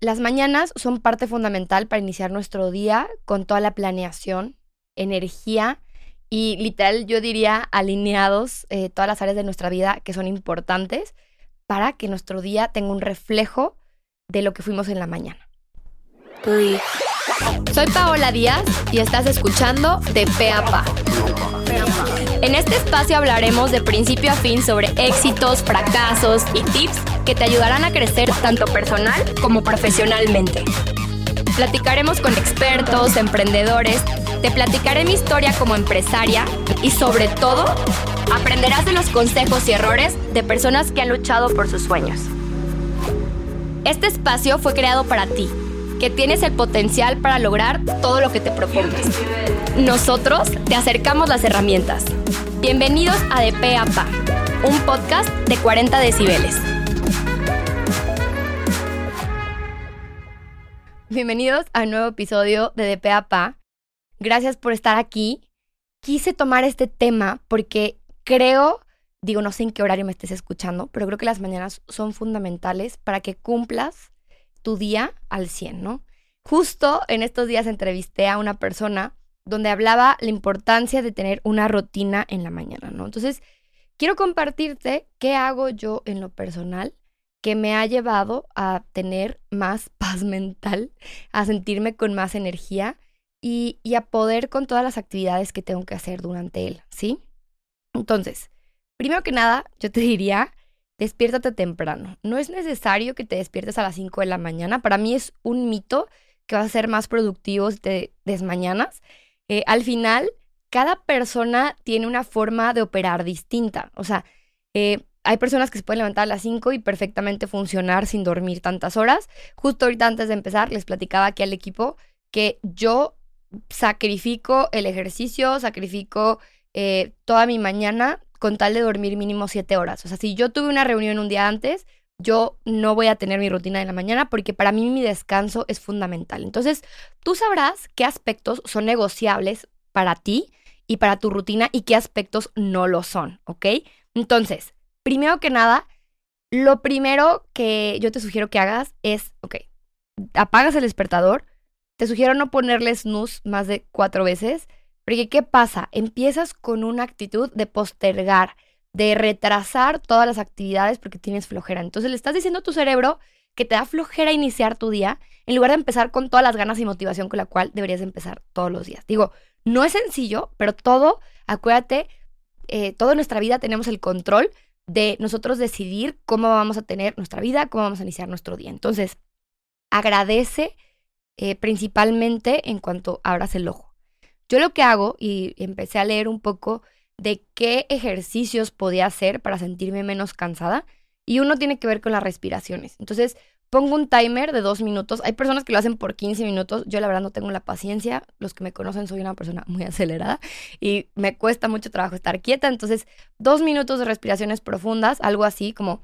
las mañanas son parte fundamental para iniciar nuestro día con toda la planeación, energía y literal yo diría alineados eh, todas las áreas de nuestra vida que son importantes para que nuestro día tenga un reflejo de lo que fuimos en la mañana. Soy Paola Díaz y estás escuchando De Pe a Pa. En este espacio hablaremos de principio a fin sobre éxitos, fracasos y tips que te ayudarán a crecer tanto personal como profesionalmente. Platicaremos con expertos, emprendedores, te platicaré mi historia como empresaria y sobre todo aprenderás de los consejos y errores de personas que han luchado por sus sueños. Este espacio fue creado para ti, que tienes el potencial para lograr todo lo que te propongas. Nosotros te acercamos las herramientas. Bienvenidos a De Pe Pa, un podcast de 40 decibeles. Bienvenidos a un nuevo episodio de De Pe a Pa. Gracias por estar aquí. Quise tomar este tema porque creo, digo, no sé en qué horario me estés escuchando, pero creo que las mañanas son fundamentales para que cumplas tu día al 100, ¿no? Justo en estos días entrevisté a una persona donde hablaba la importancia de tener una rutina en la mañana, ¿no? Entonces, quiero compartirte qué hago yo en lo personal que me ha llevado a tener más paz mental, a sentirme con más energía y, y, a poder con todas las actividades que tengo que hacer durante él, ¿sí? Entonces, primero que nada, yo te diría, despiértate temprano. No es necesario que te despiertes a las 5 de la mañana. Para mí es un mito que vas a ser más productivo si te desmañanas. Eh, al final, cada persona tiene una forma de operar distinta. O sea, eh, hay personas que se pueden levantar a las 5 y perfectamente funcionar sin dormir tantas horas. Justo ahorita antes de empezar, les platicaba aquí al equipo que yo sacrifico el ejercicio, sacrifico eh, toda mi mañana con tal de dormir mínimo 7 horas. O sea, si yo tuve una reunión un día antes, yo no voy a tener mi rutina de la mañana porque para mí mi descanso es fundamental. Entonces, tú sabrás qué aspectos son negociables para ti y para tu rutina y qué aspectos no lo son, ¿ok? Entonces, primero que nada, lo primero que yo te sugiero que hagas es, ok, apagas el despertador, te sugiero no ponerle snooze más de cuatro veces, porque ¿qué pasa? Empiezas con una actitud de postergar, de retrasar todas las actividades porque tienes flojera. Entonces le estás diciendo a tu cerebro que te da flojera iniciar tu día en lugar de empezar con todas las ganas y motivación con la cual deberías empezar todos los días. Digo, no es sencillo, pero todo, acuérdate, eh, toda nuestra vida tenemos el control de nosotros decidir cómo vamos a tener nuestra vida, cómo vamos a iniciar nuestro día. Entonces, agradece eh, principalmente en cuanto abras el ojo. Yo lo que hago, y empecé a leer un poco de qué ejercicios podía hacer para sentirme menos cansada. Y uno tiene que ver con las respiraciones. Entonces, pongo un timer de dos minutos. Hay personas que lo hacen por 15 minutos. Yo la verdad no tengo la paciencia. Los que me conocen soy una persona muy acelerada y me cuesta mucho trabajo estar quieta. Entonces, dos minutos de respiraciones profundas, algo así como...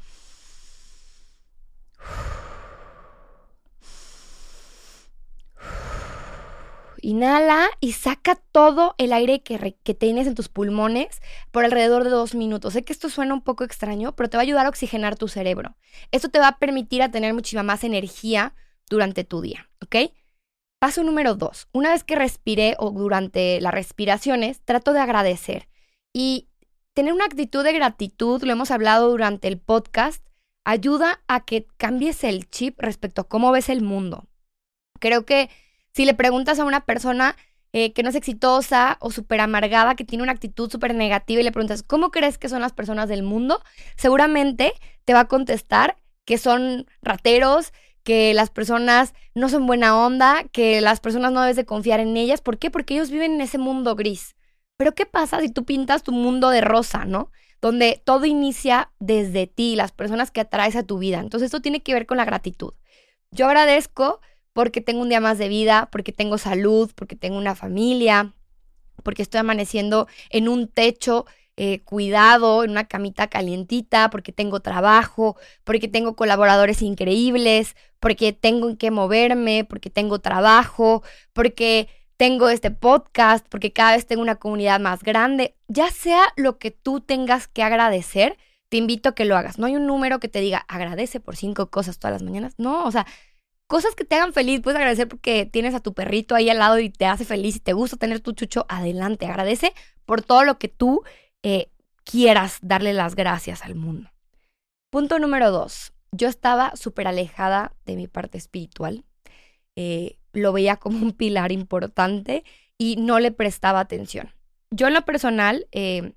Inhala y saca todo el aire que, tienes en tus pulmones por alrededor de dos minutos. Sé que esto suena un poco extraño, pero te va a ayudar a oxigenar tu cerebro. Esto te va a permitir a tener muchísima más energía durante tu día, ¿ok? Paso número dos. Una vez que respiré o durante las respiraciones, trato de agradecer. Y tener una actitud de gratitud, lo hemos hablado durante el podcast, ayuda a que cambies el chip respecto a cómo ves el mundo. Creo que si le preguntas a una persona eh, que no es exitosa o súper amargada, que tiene una actitud súper negativa y le preguntas, ¿cómo crees que son las personas del mundo? Seguramente te va a contestar que son rateros, que las personas no son buena onda, que las personas no debes de confiar en ellas. ¿Por qué? Porque ellos viven en ese mundo gris. Pero ¿qué pasa si tú pintas tu mundo de rosa, no? Donde todo inicia desde ti, las personas que atraes a tu vida. Entonces, esto tiene que ver con la gratitud. Yo agradezco porque tengo un día más de vida, porque tengo salud, porque tengo una familia, porque estoy amaneciendo en un techo eh, cuidado, en una camita calientita, porque tengo trabajo, porque tengo colaboradores increíbles, porque tengo en qué moverme, porque tengo trabajo, porque tengo este podcast, porque cada vez tengo una comunidad más grande. Ya sea lo que tú tengas que agradecer, te invito a que lo hagas. No hay un número que te diga agradece por cinco cosas todas las mañanas. No, o sea, cosas que te hagan feliz. Puedes agradecer porque tienes a tu perrito ahí al lado y te hace feliz y te gusta tener tu chucho. Adelante, agradece por todo lo que tú eh, quieras darle las gracias al mundo. Punto número dos. Yo estaba súper alejada de mi parte espiritual. Eh, lo veía como un pilar importante y no le prestaba atención. Yo en lo personal eh,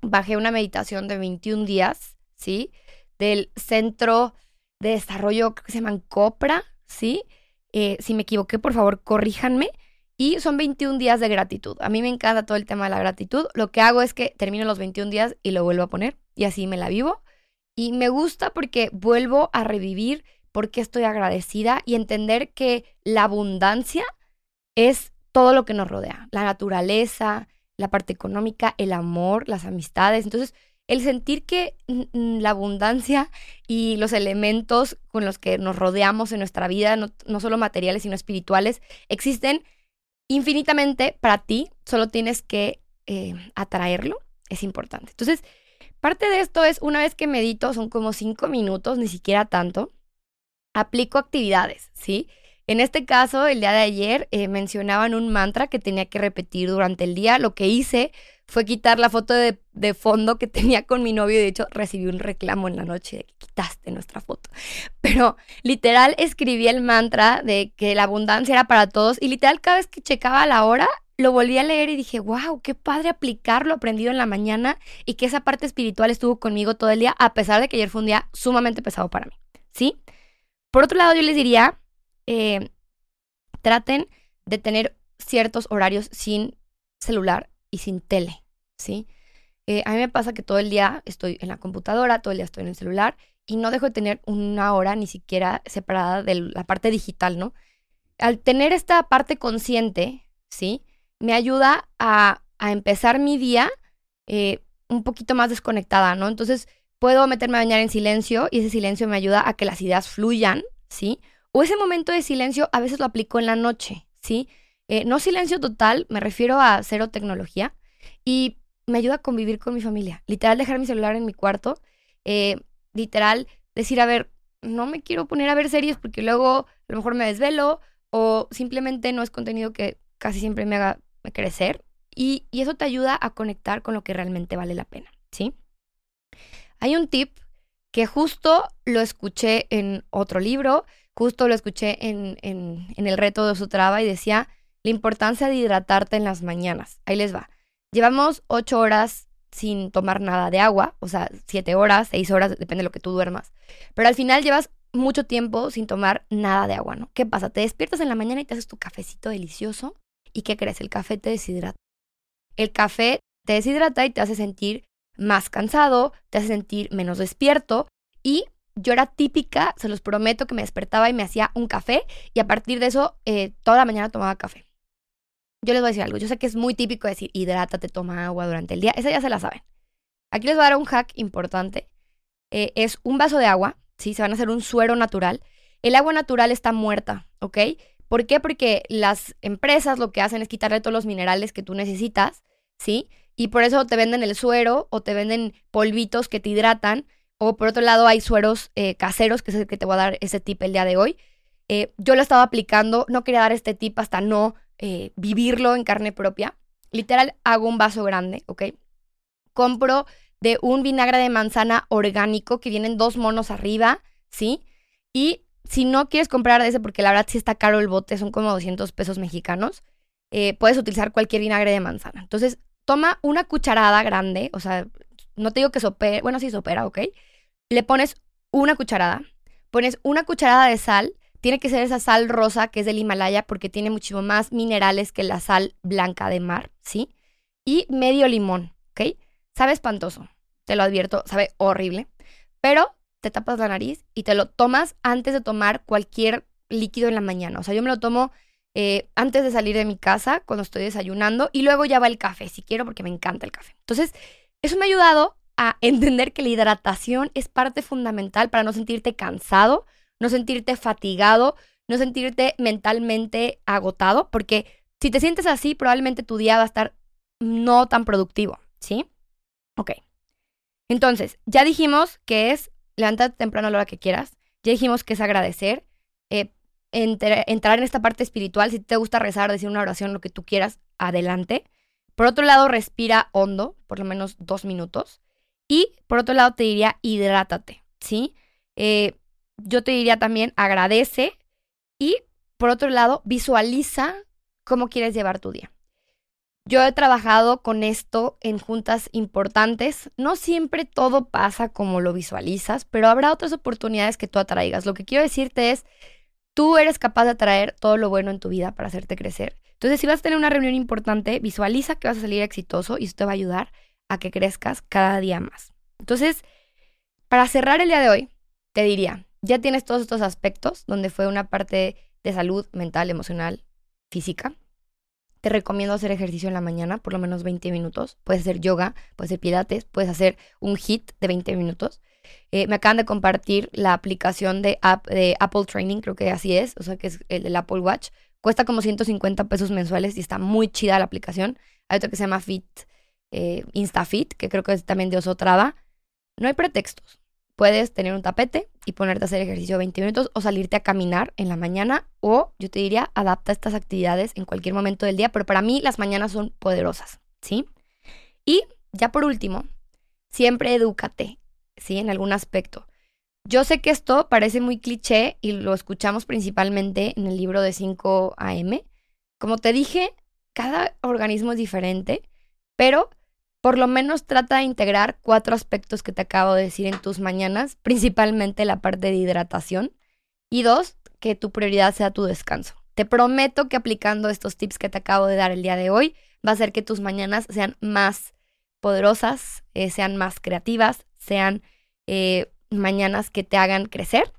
bajé una meditación de 21 días, ¿sí? Del Centro de Desarrollo, creo que se llaman COPRA, ¿sí? Eh, si me equivoqué, por favor, corríjanme. Y son 21 días de gratitud. A mí me encanta todo el tema de la gratitud. Lo que hago es que termino los 21 días y lo vuelvo a poner. Y así me la vivo. Y me gusta porque vuelvo a revivir por qué estoy agradecida y entender que la abundancia es todo lo que nos rodea. La naturaleza, la parte económica, el amor, las amistades. Entonces, el sentir que la abundancia y los elementos con los que nos rodeamos en nuestra vida, no, solo materiales, sino espirituales, existen infinitamente para ti, solo tienes que eh, atraerlo, es importante. Entonces, parte de esto es, una vez que medito, son como cinco minutos, ni siquiera tanto, aplico actividades, ¿sí? En este caso, el día de ayer eh, mencionaban un mantra que tenía que repetir durante el día. Lo que hice fue quitar la foto de, fondo que tenía con mi novio. De hecho, recibí un reclamo en la noche de que quitaste nuestra foto. Pero literal escribí el mantra de que la abundancia era para todos. Y literal, cada vez que checaba la hora, lo volví a leer y dije, wow, qué padre aplicar lo aprendido en la mañana y que esa parte espiritual estuvo conmigo todo el día, a pesar de que ayer fue un día sumamente pesado para mí. ¿Sí? Por otro lado, yo les diría eh, traten de tener ciertos horarios sin celular y sin tele, ¿sí? Eh, a mí me pasa que todo el día estoy en la computadora, todo el día estoy en el celular y no dejo de tener una hora ni siquiera separada de la parte digital, ¿no? Al tener esta parte consciente, ¿sí? Me ayuda a, empezar mi día eh, un poquito más desconectada, ¿no? Entonces puedo meterme a bañar en silencio y ese silencio me ayuda a que las ideas fluyan, ¿sí? O ese momento de silencio a veces lo aplico en la noche, ¿sí? Eh, no silencio total, me refiero a cero tecnología y me ayuda a convivir con mi familia. Literal, dejar mi celular en mi cuarto. Eh, literal, decir, a ver, no me quiero poner a ver series porque luego a lo mejor me desvelo o simplemente no es contenido que casi siempre me haga crecer. Y, eso te ayuda a conectar con lo que realmente vale la pena, ¿sí? Hay un tip que justo lo escuché en otro libro Justo lo escuché en, el reto de su traba y decía la importancia de hidratarte en las mañanas. Ahí les va. Llevamos ocho horas sin tomar nada de agua, o sea, siete horas, seis horas, depende de lo que tú duermas. Pero al final llevas mucho tiempo sin tomar nada de agua, ¿no? ¿Qué pasa? Te despiertas en la mañana y te haces tu cafecito delicioso. ¿Y qué crees? El café te deshidrata. El café te deshidrata y te hace sentir más cansado, te hace sentir menos despierto y yo era típica, se los prometo que me despertaba y me hacía un café y a partir de eso eh, toda la mañana tomaba café. Yo les voy a decir algo, yo sé que es muy típico decir hidrátate, toma agua durante el día, esa ya se la saben. Aquí les voy a dar un hack importante. Eh, es un vaso de agua, ¿sí? Se van a hacer un suero natural. El agua natural está muerta, ¿ok? ¿Por qué? Porque las empresas lo que hacen es quitarle todos los minerales que tú necesitas, ¿sí? Y por eso te venden el suero o te venden polvitos que te hidratan o por otro lado, hay sueros eh, caseros, que es el que te voy a dar ese tip el día de hoy. Eh, yo lo estaba aplicando, no quería dar este tip hasta no eh, vivirlo en carne propia. Literal, hago un vaso grande, ¿ok? Compro de un vinagre de manzana orgánico que vienen dos monos arriba, ¿sí? Y si no quieres comprar de ese, porque la verdad sí está caro el bote, son como 200 pesos mexicanos, puedes utilizar cualquier vinagre de manzana. Entonces, toma una cucharada grande, o sea, no te digo que sopera, bueno, sí sopera, ¿ok? Le pones una cucharada, pones una cucharada de sal, tiene que ser esa sal rosa que es del Himalaya porque tiene muchísimo más minerales que la sal blanca de mar, ¿sí? Y medio limón, ¿ok? Sabe espantoso, te lo advierto, sabe horrible, pero te tapas la nariz y te lo tomas antes de tomar cualquier líquido en la mañana. O sea, yo me lo tomo eh, antes de salir de mi casa, cuando estoy desayunando, y luego ya va el café, si quiero, porque me encanta el café. Entonces, eso me ha ayudado a entender que la hidratación es parte fundamental para no sentirte cansado, no sentirte fatigado, no sentirte mentalmente agotado, porque si te sientes así, probablemente tu día va a estar no tan productivo, ¿sí? Ok. Entonces, ya dijimos que es levantarte temprano a la hora que quieras, ya dijimos que es agradecer. Eh, entrar en esta parte espiritual, si te gusta rezar, decir una oración, lo que tú quieras, adelante. Por otro lado, respira hondo, por lo menos dos minutos. Y por otro lado, te diría, hidrátate, ¿sí? Eh, yo te diría también, agradece. Y por otro lado, visualiza cómo quieres llevar tu día. Yo he trabajado con esto en juntas importantes. No siempre todo pasa como lo visualizas, pero habrá otras oportunidades que tú atraigas. Lo que quiero decirte es, tú eres capaz de atraer todo lo bueno en tu vida para hacerte crecer. Entonces, si vas a tener una reunión importante, visualiza que vas a salir exitoso y eso te va a ayudar a que crezcas cada día más. Entonces, para cerrar el día de hoy, te diría, ya tienes todos estos aspectos donde fue una parte de salud mental, emocional, física. Te recomiendo hacer ejercicio en la mañana, por lo menos 20 minutos. Puedes hacer yoga, puedes hacer pilates, puedes hacer un hit de 20 minutos. Eh, me acaban de compartir la aplicación de, de Apple Training, creo que así es, o sea que es el, Apple Watch. Cuesta como 150 pesos mensuales y está muy chida la aplicación. Hay otra que se llama Fit, eh, InstaFit, que creo que es también de Osotrava. No hay pretextos. Puedes tener un tapete y ponerte a hacer ejercicio 20 minutos o salirte a caminar en la mañana o yo te diría adapta estas actividades en cualquier momento del día, pero para mí las mañanas son poderosas, ¿sí? Y ya por último, siempre edúcate, ¿sí? En algún aspecto. Yo sé que esto parece muy cliché y lo escuchamos principalmente en el libro de 5 AM. Como te dije, cada organismo es diferente, pero por lo menos trata de integrar cuatro aspectos que te acabo de decir en tus mañanas, principalmente la parte de hidratación. Y dos, que tu prioridad sea tu descanso. Te prometo que aplicando estos tips que te acabo de dar el día de hoy, va a hacer que tus mañanas sean más poderosas, eh, sean más creativas, sean eh, mañanas que te hagan crecer.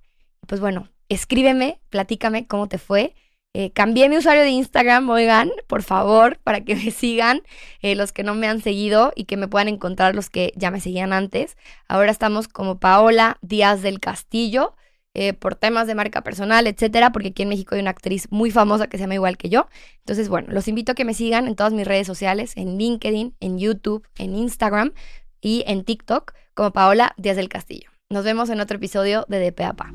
Pues bueno, escríbeme, platícame cómo te fue. Eh, cambié mi usuario de Instagram, oigan, por favor, para que me sigan eh, los que no me han seguido y que me puedan encontrar los que ya me seguían antes. Ahora estamos como Paola Díaz del Castillo. Eh, por temas de marca personal, etcétera, porque aquí en México hay una actriz muy famosa que se llama igual que yo. Entonces, bueno, los invito a que me sigan en todas mis redes sociales, en LinkedIn, en YouTube, en Instagram y en TikTok como Paola Díaz del Castillo. Nos vemos en otro episodio de DPAPA.